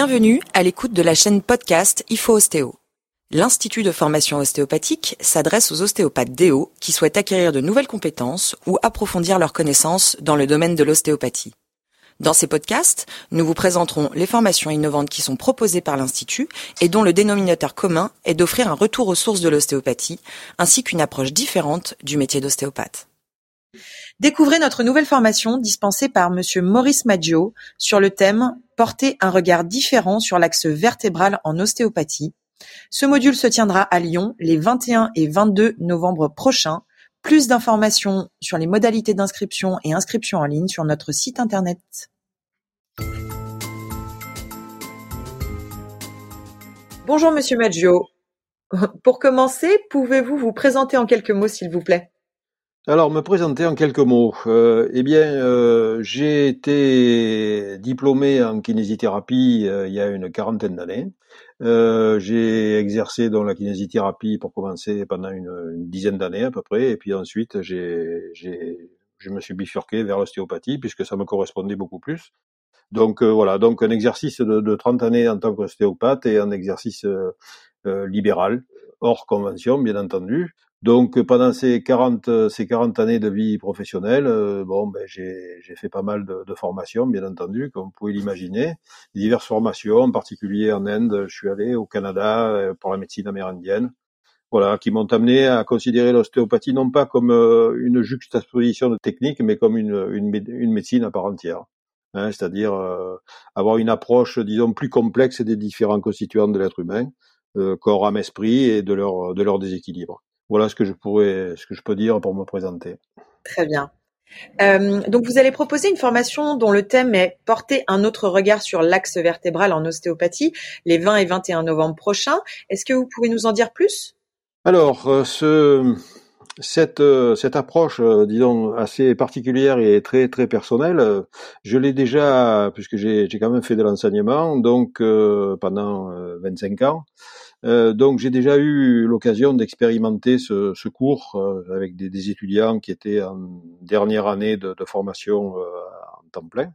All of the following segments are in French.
Bienvenue à l'écoute de la chaîne podcast IFO Ostéo. L'Institut de formation ostéopathique s'adresse aux ostéopathes DO qui souhaitent acquérir de nouvelles compétences ou approfondir leurs connaissances dans le domaine de l'ostéopathie. Dans ces podcasts, nous vous présenterons les formations innovantes qui sont proposées par l'Institut et dont le dénominateur commun est d'offrir un retour aux sources de l'ostéopathie, ainsi qu'une approche différente du métier d'ostéopathe. Découvrez notre nouvelle formation dispensée par Monsieur Maurice Maggio sur le thème Porter un regard différent sur l'axe vertébral en ostéopathie. Ce module se tiendra à Lyon les 21 et 22 novembre prochains. Plus d'informations sur les modalités d'inscription et inscription en ligne sur notre site internet. Bonjour Monsieur Maggio. Pour commencer, pouvez-vous vous présenter en quelques mots s'il vous plaît? Alors, me présenter en quelques mots. Euh, eh bien, euh, j'ai été diplômé en kinésithérapie euh, il y a une quarantaine d'années. j'ai exercé dans la kinésithérapie pour commencer pendant une, dizaine d'années à peu près, et puis ensuite j'ai, je me suis bifurqué vers l'ostéopathie puisque ça me correspondait beaucoup plus. Donc voilà, donc un exercice de, de 30 années en tant qu'ostéopathe et un exercice libéral, hors convention bien entendu, donc pendant ces 40 ces 40 années de vie professionnelle, euh, bon ben j'ai fait pas mal de, de, formations bien entendu, comme vous pouvez l'imaginer, diverses formations, en particulier en Inde, je suis allé au Canada euh, pour la médecine amérindienne. Voilà, qui m'ont amené à considérer l'ostéopathie non pas comme euh, une juxtaposition de techniques, mais comme une, une, médecine à part entière. Hein, c'est-à-dire avoir une approche, disons, plus complexe des différents constituants de l'être humain, corps, âme, esprit, et de leur, de leur déséquilibre. Voilà ce que je pourrais, ce que je peux dire pour me présenter. Très bien. Euh, donc vous allez proposer une formation dont le thème est porter un autre regard sur l'axe vertébral en ostéopathie les 20 et 21 novembre prochains. Est-ce que vous pouvez nous en dire plus? Alors euh, ce, cette, euh, cette approche, disons, assez particulière et très très personnelle, je l'ai déjà, puisque j'ai quand même fait de l'enseignement, donc pendant 25 ans. Euh, donc j'ai déjà eu l'occasion d'expérimenter ce, ce, cours euh, avec des, des, étudiants qui étaient en dernière année de, de formation euh, en temps plein.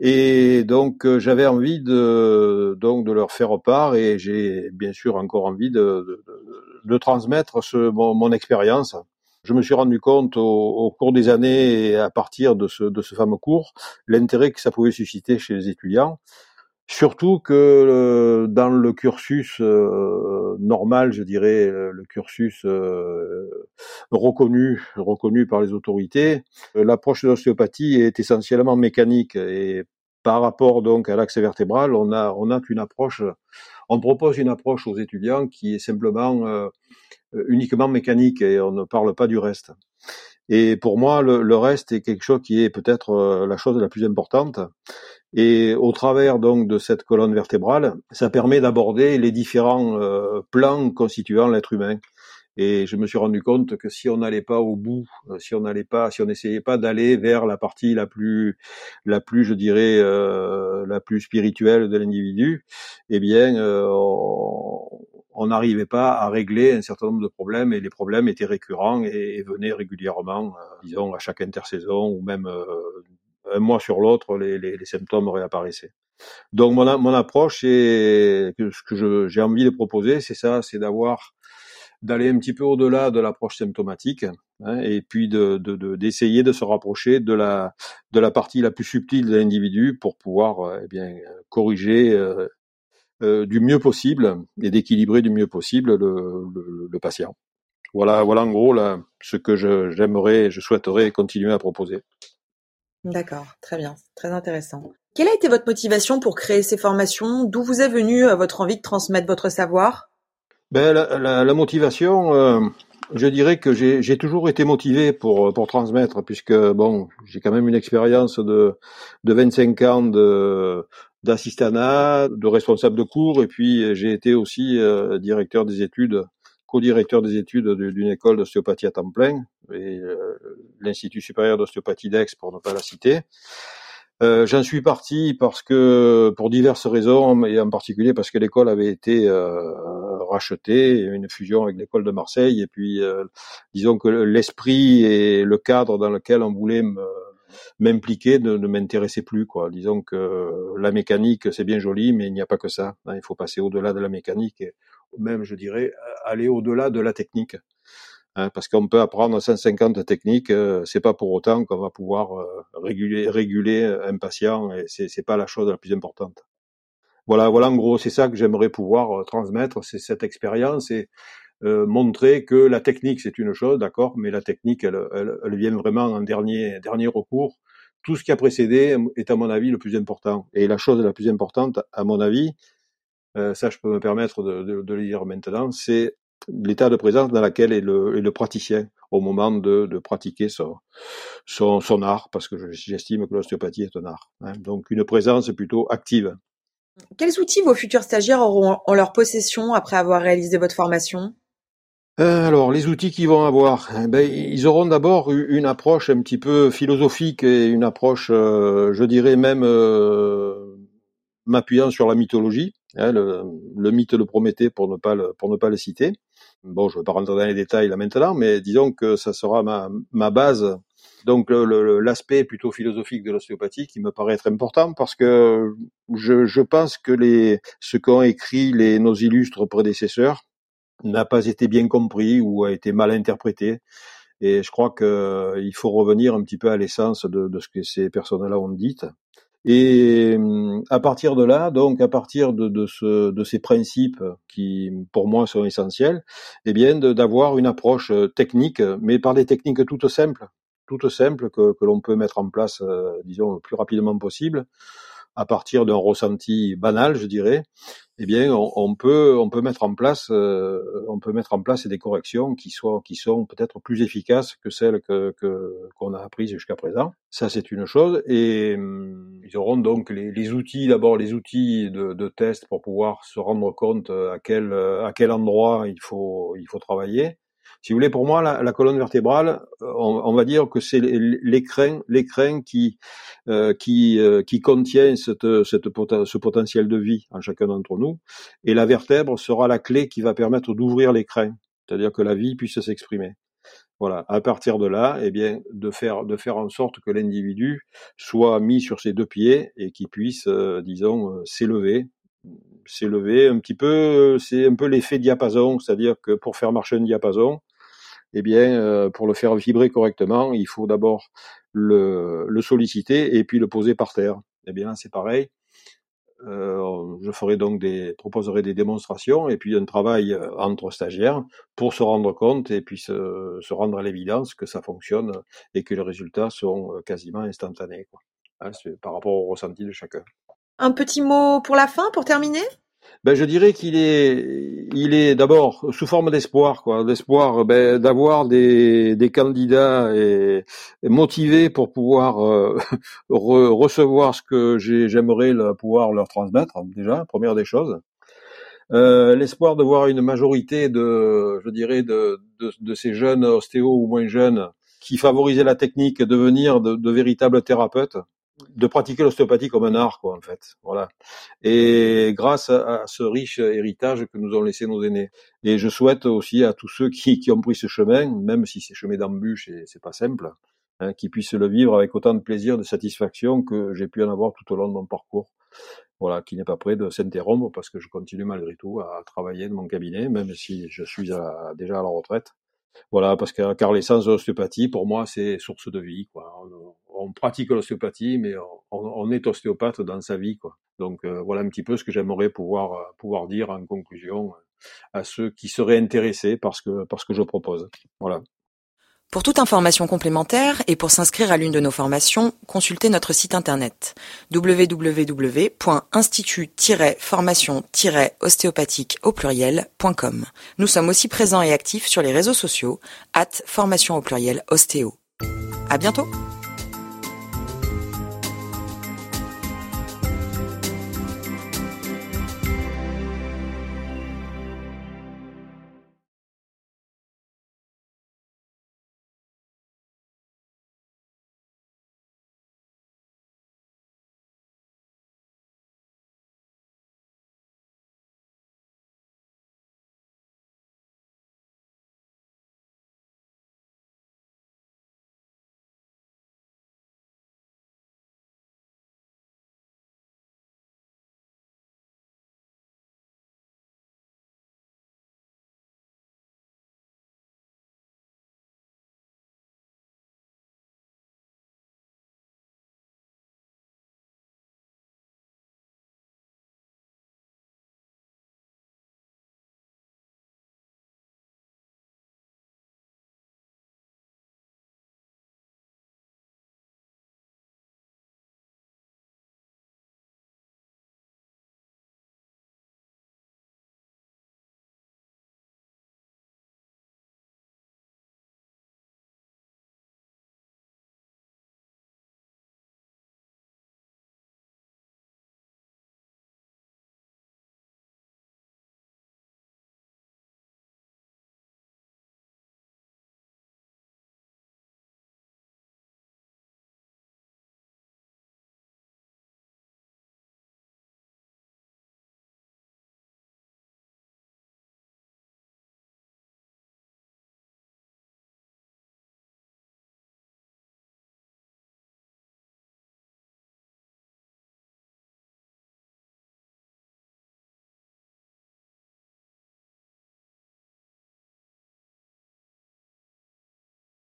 Et donc j'avais envie de donc de leur faire part et j'ai bien sûr encore envie de, de, de transmettre ce, mon, mon expérience. Je me suis rendu compte au, au, cours des années et à partir de ce, de ce fameux cours l'intérêt que ça pouvait susciter chez les étudiants Surtout que euh, dans le cursus euh, normal, je dirais, euh, le cursus reconnu, reconnu par les autorités, l'approche de l'ostéopathie est essentiellement mécanique et par rapport donc à l'axe vertébral, on a on a une approche, on propose une approche aux étudiants qui est simplement uniquement mécanique et on ne parle pas du reste. Et pour moi, le, le reste est quelque chose qui est peut-être la chose la plus importante. Et au travers donc de cette colonne vertébrale, ça permet d'aborder les différents euh, plans constituant l'être humain. Et je me suis rendu compte que si on n'allait pas au bout, euh, si on n'allait pas, si on n'essayait pas d'aller vers la partie la plus, la plus, je dirais, euh, la plus spirituelle de l'individu, eh bien, euh, on n'arrivait pas à régler un certain nombre de problèmes et les problèmes étaient récurrents et, et venaient régulièrement, disons, à chaque intersaison ou même un mois sur l'autre, les, symptômes réapparaissaient. Donc mon, approche et ce que j'ai envie de proposer, c'est ça, c'est d'avoir d'aller un petit peu au-delà de l'approche symptomatique hein, et puis de, d'essayer de, se rapprocher de la partie la plus subtile de l'individu pour pouvoir euh, eh bien corriger euh, euh, du mieux possible et d'équilibrer du mieux possible le, patient. Voilà, voilà en gros là, ce que je, j'aimerais, je souhaiterais continuer à proposer. D'accord, très bien, très intéressant. Quelle a été votre motivation pour créer ces formations? D'où vous est venue euh, votre envie de transmettre votre savoir? Ben, la, motivation, euh, je dirais que j'ai toujours été motivé pour, pour transmettre, puisque bon, j'ai quand même une expérience de, de 25 ans de de responsable de cours, et puis j'ai été aussi euh, directeur des études co-directeur des études d'une école d'ostéopathie à temps plein, et euh, l'Institut supérieur d'ostéopathie d'Aix, pour ne pas la citer. Euh, J'en suis parti parce que, pour diverses raisons, et en particulier parce que l'école avait été euh, rachetée, une fusion avec l'école de Marseille, et puis disons que l'esprit et le cadre dans lequel on voulait m'impliquer ne, m'intéressait plus. Quoi. Disons que la mécanique, c'est bien joli, mais il n'y a pas que ça. Hein. il faut passer au-delà de la mécanique même, je dirais, aller au-delà de la technique. Hein, parce qu'on peut apprendre 150 techniques, euh, c'est pas pour autant qu'on va pouvoir euh, réguler, réguler un patient, et c'est, pas la chose la plus importante. Voilà, voilà en gros, c'est ça que j'aimerais pouvoir euh, transmettre, c'est cette expérience et euh, montrer que la technique c'est une chose, d'accord, mais la technique elle, elle, elle, vient vraiment en dernier dernier recours. Tout ce qui a précédé est à mon avis le plus important. Et la chose la plus importante, à mon avis, ça je peux me permettre de, de, de le dire maintenant, c'est l'état de présence dans lequel est le, est le praticien au moment de, de pratiquer son, son, son, art, parce que j'estime que l'ostéopathie est un art. Hein. Donc une présence plutôt active. Quels outils vos futurs stagiaires auront en leur possession après avoir réalisé votre formation? Euh, alors, les outils qu'ils vont avoir, eh ben, ils auront d'abord une approche un petit peu philosophique et une approche, euh, je dirais même, euh, m'appuyant sur la mythologie, le, le, mythe de Prométhée pour ne pas le, pour ne pas le citer. Bon, je ne vais pas rentrer dans les détails là maintenant, mais disons que ça sera ma, ma base. Donc l'aspect plutôt philosophique de l'ostéopathie qui me paraît être important parce que je, je pense que les, ce qu'ont écrit les, nos illustres prédécesseurs, n'a pas été bien compris ou a été mal interprété. Et je crois qu'il euh, faut revenir un petit peu à l'essence de, de, ce que ces personnes-là ont dit. Et hum, à partir de là, donc à partir de, de, ce, de ces principes qui, pour moi, sont essentiels, eh bien, d'avoir une approche euh, technique, mais par des techniques toutes simples, toutes simples que, que l'on peut mettre en place, euh, disons, le plus rapidement possible, à partir d'un ressenti banal, je dirais, eh bien, on, peut on peut mettre en place euh, on peut mettre en place des corrections qui soient qui sont peut-être plus efficaces que celles que qu'on a apprises jusqu'à présent. Ça, c'est une chose. Et hum, ils auront donc les, les outils d'abord les outils de, de, test pour pouvoir se rendre compte à quel à quel endroit il faut il faut travailler. Si vous voulez, pour moi, la, colonne vertébrale, on, on, va dire que c'est l'écrin, l'écrin qui euh, qui euh, qui contient cette, ce potentiel de vie en chacun d'entre nous, et la vertèbre sera la clé qui va permettre d'ouvrir l'écrin, c'est-à-dire que la vie puisse s'exprimer. Voilà. À partir de là, eh bien, de faire de faire en sorte que l'individu soit mis sur ses deux pieds et qu'il puisse, euh, disons, euh, s'élever, s'élever un petit peu. C'est un peu l'effet diapason, c'est-à-dire que pour faire marcher un diapason, eh bien, euh, pour le faire vibrer correctement, il faut d'abord le, solliciter et puis le poser par terre. Eh bien, c'est pareil. Euh, je ferai donc des, proposerai des démonstrations et puis un travail euh, entre stagiaires pour se rendre compte et puis se, rendre à l'évidence que ça fonctionne et que les résultats sont euh, quasiment instantanés. Quoi. Hein, par rapport au ressenti de chacun. Un petit mot pour la fin, pour terminer? Ben, je dirais qu'il est, il est d'abord sous forme d'espoir, quoi, d'espoir ben, d'avoir des, des candidats et, motivés pour pouvoir euh, recevoir ce que j'aimerais pouvoir leur transmettre. Déjà, première des choses. Euh, l'espoir de voir une majorité de, je dirais, de, de, ces jeunes ostéos ou moins jeunes qui favorisaient la technique devenir de, de véritables thérapeutes de pratiquer l'ostéopathie comme un art, quoi, en fait. Voilà. Et grâce à, ce riche héritage que nous ont laissé nos aînés. Et je souhaite aussi à tous ceux qui, qui ont pris ce chemin, même si c'est chemin d'embûche et c'est pas simple, hein, qu'ils puissent le vivre avec autant de plaisir, de satisfaction que j'ai pu en avoir tout au long de mon parcours. Voilà, qui n'est pas prêt de s'interrompre parce que je continue malgré tout à travailler de mon cabinet, même si je suis déjà à la retraite. Voilà, parce que car l'essence de l'ostéopathie, pour moi, c'est source de vie. Quoi. On, pratique l'ostéopathie, mais on, on, est ostéopathe dans sa vie. Quoi. Donc euh, voilà un petit peu ce que j'aimerais pouvoir euh, pouvoir dire en conclusion euh, à ceux qui seraient intéressés par ce que par ce que je propose. Voilà. Pour toute information complémentaire et pour s'inscrire à l'une de nos formations, consultez notre site internet www.institut-formation-ostéopathique au pluriel.com. Nous sommes aussi présents et actifs sur les réseaux sociaux, at formation au pluriel ostéo. À bientôt!